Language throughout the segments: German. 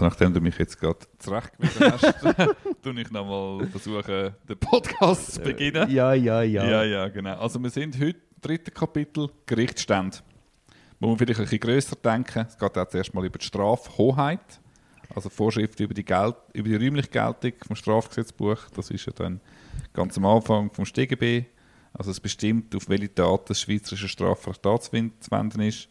Nachdem du mich jetzt gerade zurechtgewiesen hast, tue ich nochmal versuchen, den Podcast zu beginnen. Ja, ja, ja. Ja, ja, genau. Also wir sind heute im dritten Kapitel Gerichtsstände. Wo wir vielleicht ein bisschen grösser denken, es geht auch zuerst mal über die Strafhoheit, also Vorschriften über die, Geld, über die räumliche Geltung vom Strafgesetzbuch. Das ist ja dann ganz am Anfang vom StGB. Also es bestimmt, auf welche Taten das schweizerische Strafrecht anzuwenden ist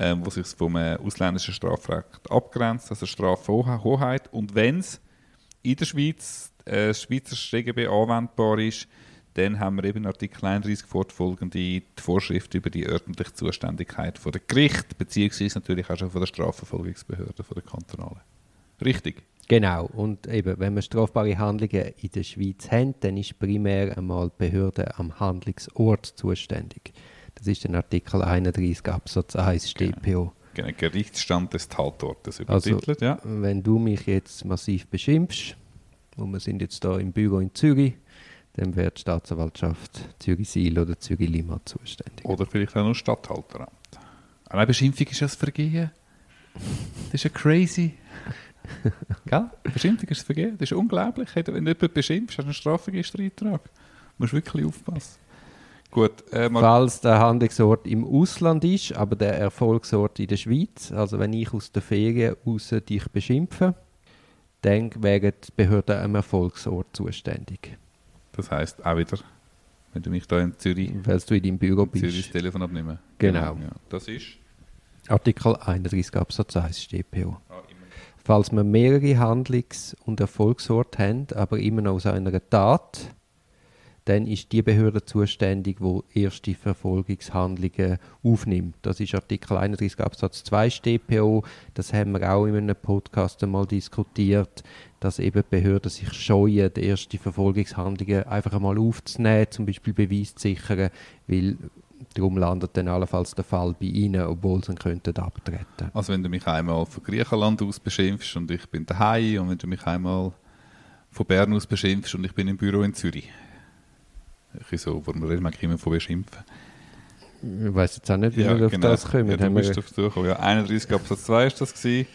ähm, wo sich vom äh, ausländischen Strafrecht abgrenzt, also Strafhoheit. Und wenn es in der Schweiz äh, Schweizer StGB anwendbar ist, dann haben wir eben Artikel 31 fortfolgende die Vorschrift über die örtliche Zuständigkeit von der Gericht, beziehungsweise natürlich auch schon von der Strafverfolgungsbehörde, von der kantonalen. Richtig? Genau. Und eben, wenn wir strafbare Handlungen in der Schweiz haben, dann ist primär einmal die Behörde am Handlungsort zuständig. Das ist der Artikel 31 Absatz 1 StPO. Genau. genau. Gerichtsstand des Tatortes übertitelt, also, ja. Wenn du mich jetzt massiv beschimpfst, und wir sind jetzt da im Büro in Zürich, dann wäre die Staatsanwaltschaft Zürich-Siel oder Zürich-Lima zuständig. Oder vielleicht auch noch Stadthalteramt. Eine Beschimpfung ist ein Vergehen. Das ist ja crazy. Gell? Beschimpfung ist ein Vergehen. Das ist unglaublich. Wenn du jemanden beschimpfst, hast du einen Strafregistereintrag. Du musst wirklich aufpassen. Gut, äh, Falls der Handlungsort im Ausland ist, aber der Erfolgsort in der Schweiz, also wenn ich aus der Ferien raus dich beschimpfe, dann wären die Behörden am Erfolgsort zuständig. Das heißt auch wieder, wenn du mich da in Zürich, weil du in deinem Büro bist, Zürich das Telefon abnehmen. Genau. genau ja. Das ist Artikel 31 Absatz 1 StPO. Ah, Falls wir mehrere Handlungs- und Erfolgsorte haben, aber immer noch aus einer Tat, dann ist die Behörde zuständig, die erste Verfolgungshandlungen aufnimmt. Das ist Artikel 31 Absatz 2 StPO. Das haben wir auch in einem Podcast einmal diskutiert, dass eben Behörden sich scheuen, die erste Verfolgungshandlungen einfach einmal aufzunehmen, zum Beispiel Beweis zu sichern, weil darum landet dann allenfalls der Fall bei ihnen, obwohl sie ihn könnten abtreten. Also wenn du mich einmal von Griechenland aus beschimpfst und ich bin daheim und wenn du mich einmal von Bern aus beschimpfst und ich bin im Büro in Zürich, so, wir reden eigentlich immer von beschimpfen. Ich weiß jetzt auch nicht, wie ja, wir genau. auf das kommen. Ja, du bist auf Suche. Ja, 31 Absatz 2 ist das gewesen.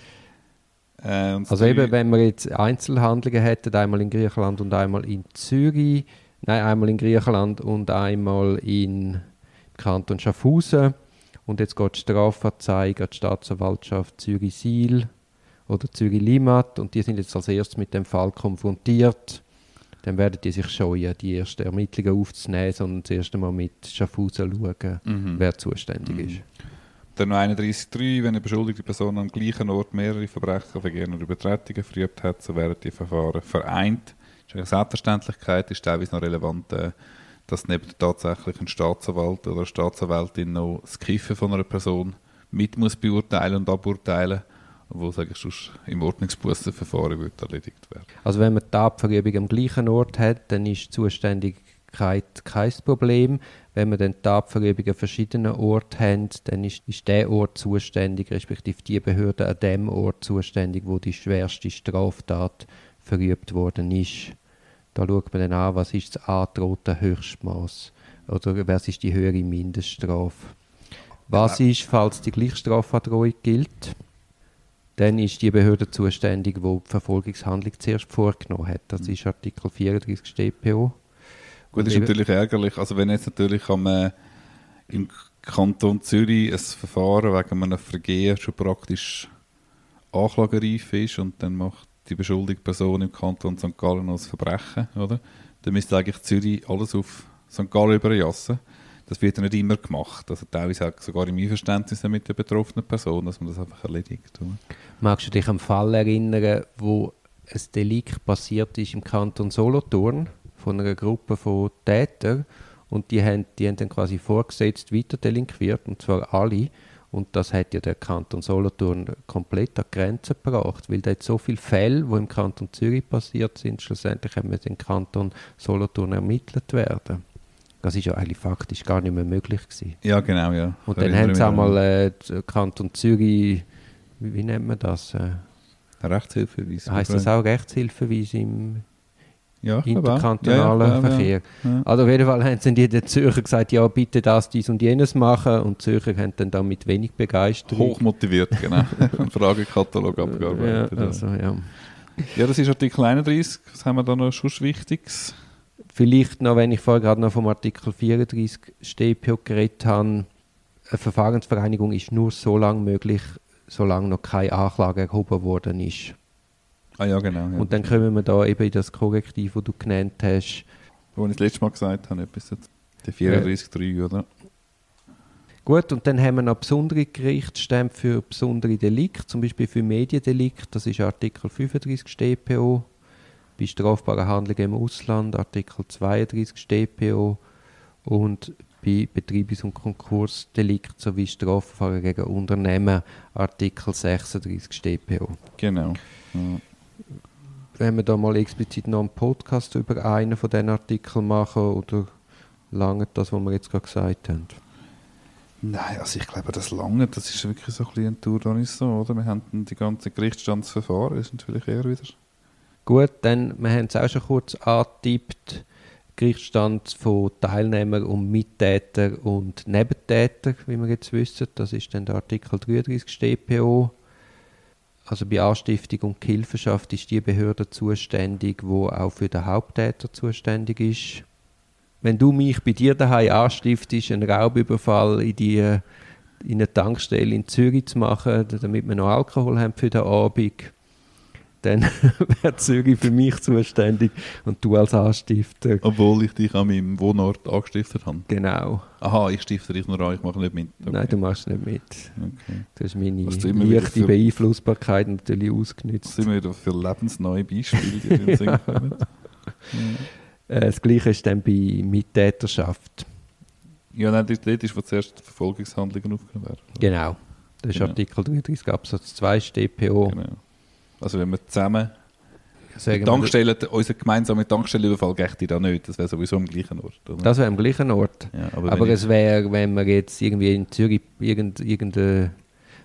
Äh, also eben, wenn wir jetzt Einzelhandlungen hätten, einmal in Griechenland und einmal in Zürich, nein, einmal in Griechenland und einmal in Kanton Schaffhausen und jetzt geht die Strafanzeige an die Staatsanwaltschaft Zürich-Siel oder Zürich-Limat und die sind jetzt als erstes mit dem Fall konfrontiert dann werden die sich scheuen, die ersten Ermittlungen aufzunehmen, sondern das erste Mal mit Schaffhausen schauen, mhm. wer zuständig mhm. ist. Dann noch 31.3, wenn eine beschuldigte Person am gleichen Ort mehrere Verbrechen, Vergehen oder Übertretungen verübt hat, so werden die Verfahren vereint. Das ist eine Selbstverständlichkeit, ist teilweise noch relevant, äh, dass neben tatsächlich ein Staatsanwalt oder eine Staatsanwältin noch das Kiffen von einer Person mit muss beurteilen und aburteilen muss wo sage ich, sonst im Ordnungsbussenverfahren wird erledigt werden. Also wenn man die Abverübung am gleichen Ort hat, dann ist die Zuständigkeit kein Problem. Wenn man dann die Abverübung an verschiedenen Orten hat, dann ist, ist der Ort zuständig, respektive die Behörde an dem Ort zuständig, wo die schwerste Straftat verübt worden ist. Da schaut man dann an, was ist das angedrohte Höchstmaß oder was ist die höhere Mindeststrafe. Was ist, falls die Gleichstrafandrohung gilt? Dann ist die Behörde zuständig, die die Verfolgungshandlung zuerst vorgenommen hat. Das mhm. ist Artikel 34 StPO. Gut, das ist natürlich ärgerlich. Also wenn jetzt natürlich am, äh, im Kanton Zürich ein Verfahren wegen einem Vergehen schon praktisch anklagereif ist und dann macht die beschuldigte Person im Kanton St. Gallen als Verbrechen, oder? Dann müsste eigentlich Zürich alles auf St. Gallen überjassen das wird nicht immer gemacht. Also teilweise sogar im Einverständnis mit der betroffenen Person, dass man das einfach erledigt. Magst du dich an einen Fall erinnern, wo ein Delikt passiert ist im Kanton Solothurn von einer Gruppe von Tätern und die haben, die haben dann quasi vorgesetzt weiter delinquiert und zwar alle und das hat ja der Kanton Solothurn komplett an Grenzen gebracht, weil da jetzt so viele Fälle, die im Kanton Zürich passiert sind, schlussendlich haben wir den Kanton Solothurn ermittelt werden. Das ist ja eigentlich faktisch gar nicht mehr möglich gewesen. Ja, genau, ja. Und dann haben sie einmal äh, Kanton Zürich, wie, nennt man das? Äh, Rechtshilfeweise. Heißt das auch Rechtshilfeweise im, Ja, interkantonalen Ja, ja. Verkehr. Also auf jeden Fall haben sie die den Zürcher gesagt, ja bitte das, dies und jenes machen und die Zürcher haben dann damit wenig Begeisterung. Hochmotiviert, genau. Einen Fragekatalog abgearbeitet. Ja, also, ja. ja, das ist Artikel 31. Was haben wir da noch schon Wichtiges? Vielleicht noch, wenn ich vorher gerade noch vom Artikel 34 StPO geredet habe, eine Verfahrensvereinigung ist nur so lange möglich, solange noch keine Anklage erhoben worden ist. Ah ja, genau. Ja. Und dann kommen wir da eben in das Korrektiv, das du genannt hast. Wo ich das letzte Mal gesagt habe, etwas jetzt. Der 34.3, oder? Gut, und dann haben wir noch besondere Gerichtsstände für besondere Delikte, zum Beispiel für Mediendelikt, das ist Artikel 35 StPO, bei strafbaren Handlungen im Ausland Artikel 32 StPO und bei Betreibungs- und Konkursdelikt sowie Strafverfahren gegen Unternehmen Artikel 36 StPO. Genau. Ja. Wenn wir da mal explizit noch einen Podcast über einen von diesen Artikeln machen oder lange das, was wir jetzt gerade gesagt haben? Nein, also ich glaube, das lange, das ist wirklich so ein bisschen ein Tour da nicht so, oder? Wir haben die ganzen Gerichtsstandsverfahren, ist natürlich eher wieder. Gut, dann, wir haben es auch schon kurz angetippt, Gerichtsstand von Teilnehmern und Mittäter und Nebentäter, wie wir jetzt wissen. Das ist dann der Artikel 33 StPO. Also bei Anstiftung und Hilfenschaft ist die Behörde zuständig, wo auch für den Haupttäter zuständig ist. Wenn du mich bei dir daheim anstiftest, einen Raubüberfall in die in eine Tankstelle in Zürich zu machen, damit wir noch Alkohol haben für den Abend, dann wäre Zürich für mich zuständig und du als Anstifter. Obwohl ich dich an meinem Wohnort angestiftet habe. Genau. Aha, ich stifte dich nur an, ich mache nicht mit. Okay. Nein, du machst nicht mit. Okay. Du hast meine leichte für- Beeinflussbarkeit natürlich ausgenutzt. sind wir für lebensneue Beispiele, die in den Sinn kommen? Äh, das Gleiche ist dann bei Mittäterschaft. Ja, nein, dort ist, wo zuerst die Verfolgungshandlungen aufgenommen werden. Genau. Das ist Genau. Artikel 33 Absatz 2 StPO. Genau. Also wenn wir zusammen Sagen Tankstellen, unser gemeinsamer Tankstellenüberfall gächte da nicht, das wäre sowieso am gleichen Ort. Oder? das wäre am gleichen Ort. ja, aber Aber es wäre, wenn wir jetzt irgendwie in Zürich irgend, irgendeine.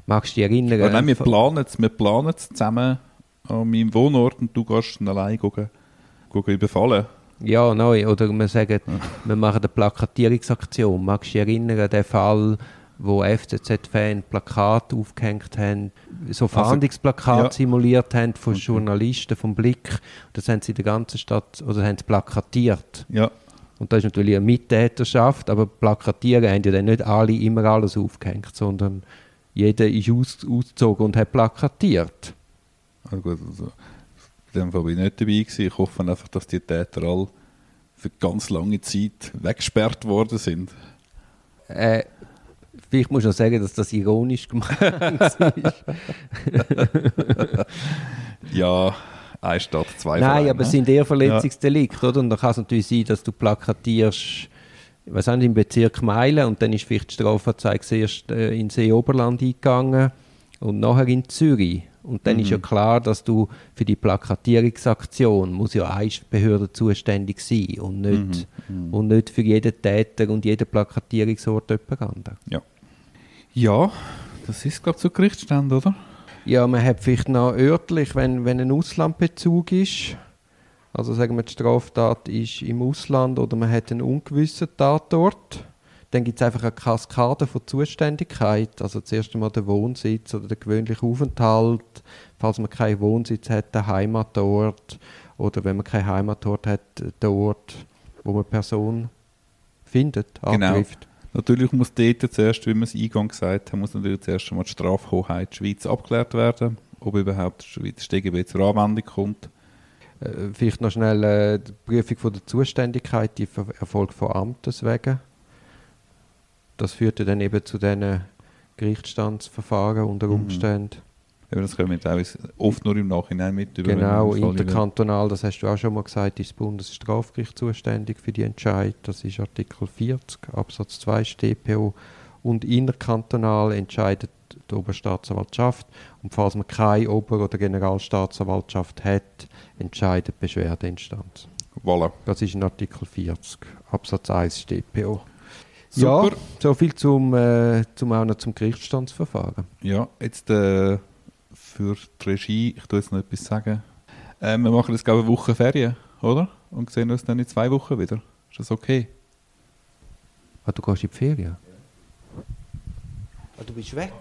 Magst du dich erinnern? aber nein, wir planen es wir planen es zusammen an meinem Wohnort und du gehst allein gucken, gucken überfallen. Ja, neu. Oder wir sagen, wir machen eine Plakatierungsaktion. Magst du dich erinnern an den Fall, wo FCZ-Fans Plakate aufgehängt haben, so Fahndungsplakate ja. simuliert haben von Okay. Journalisten vom Blick. Das haben sie in der ganzen Stadt, oder haben sie plakatiert. Ja, Und das ist natürlich eine Mittäterschaft, aber plakatieren haben ja dann nicht alle immer alles aufgehängt, sondern jeder ist aus, ausgezogen und hat plakatiert. also gut, also, in dem Fall bin ich nicht dabei gewesen. Ich hoffe einfach, dass die Täter alle für ganz lange Zeit weggesperrt worden sind. Äh, vielleicht muss ich noch sagen, dass das ironisch gemeint ist. Ja, eine Stadt, zwei Nein, Vereine, aber es ne? sind eher Verletzungsdelikte, oder? Und dann kann es natürlich sein, dass du plakatierst, weiß nicht, im Bezirk Meilen und dann ist vielleicht die Strafanzeige zuerst äh, in See-Oberland eingegangen und nachher in Zürich. Und dann Mhm. ist ja klar, dass du für die Plakatierungsaktion muss ja eine Behörde zuständig sein und nicht, Mhm. und nicht für jeden Täter und jeden Plakatierungsort jemand anderes. Ja, das ist, glaube ich, zu Gerichtsstand, oder? Ja, man hat vielleicht noch örtlich, wenn, wenn ein Auslandbezug ist, also sagen wir, die Straftat ist im Ausland oder man hat einen ungewissen Tatort, dann gibt es einfach eine Kaskade von Zuständigkeit. Also zuerst einmal der Wohnsitz oder der gewöhnliche Aufenthalt, falls man keinen Wohnsitz hat, der Heimatort oder wenn man keinen Heimatort hat, der Ort, wo man Person findet, Genau. Natürlich muss dort zuerst, wie wir es eingangs gesagt haben, muss natürlich zuerst einmal die Strafhoheit Schweiz abgeklärt werden, ob überhaupt die Schweiz StGB zur Anwendung kommt. Äh, Vielleicht noch schnell äh, die Prüfung von der Zuständigkeit, die ver- erfolgt von Amtes wegen. Das führte dann eben zu diesen Gerichtsstandsverfahren unter Mhm. Umständen. Eben, das kommen wir teilweise oft nur im Nachhinein mit. über Genau, interkantonal, das hast du auch schon mal gesagt, ist das Bundesstrafgericht zuständig für die Entscheid. Das ist Artikel 40 Absatz 2 StPO. Und innerkantonal entscheidet die Oberstaatsanwaltschaft. Und falls man keine Ober- oder Generalstaatsanwaltschaft hat, entscheidet die Beschwerdeinstanz. Voilà. Das ist in Artikel 40 Absatz 1 StPO. Super. Ja, so viel zum, äh, zum auch noch zum Gerichtsstandsverfahren. Ja, jetzt äh, für die Regie, ich tue jetzt noch etwas sagen. Äh, wir machen jetzt, glaube ich, eine Woche Ferien oder? Und sehen uns dann in zwei Wochen wieder. Ist das okay? Ah, du gehst in die Ferien? Ah, du bist weg?